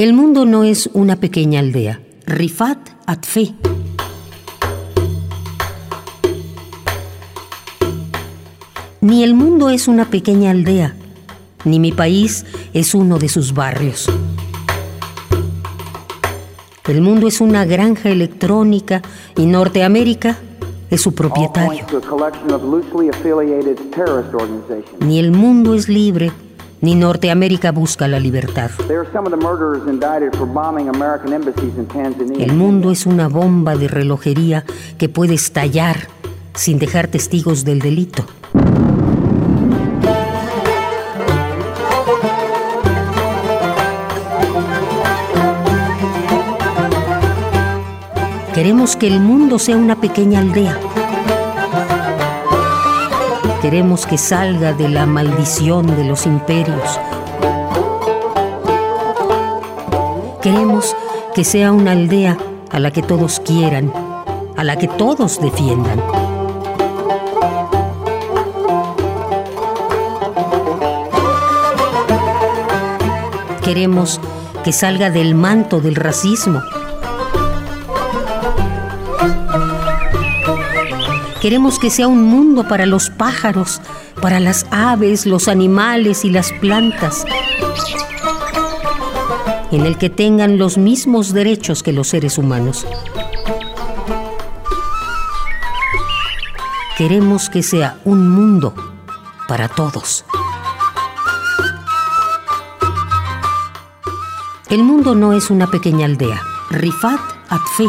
El mundo no es una pequeña aldea. Rifat Atfe. Ni el mundo es una pequeña aldea, ni mi país es uno de sus barrios. El mundo es una granja electrónica y Norteamérica es su propietario. Ni el mundo es libre, ni Norteamérica busca la libertad. El mundo es una bomba de relojería que puede estallar sin dejar testigos del delito. Queremos que el mundo sea una pequeña aldea. Queremos que salga de la maldición de los imperios. Queremos que sea una aldea a la que todos quieran, a la que todos defiendan. Queremos que salga del manto del racismo Queremos que sea un mundo para los pájaros, para las aves, los animales y las plantas, en el que tengan los mismos derechos que los seres humanos. Queremos que sea un mundo para todos. El mundo no es una pequeña aldea. Rifat Atfe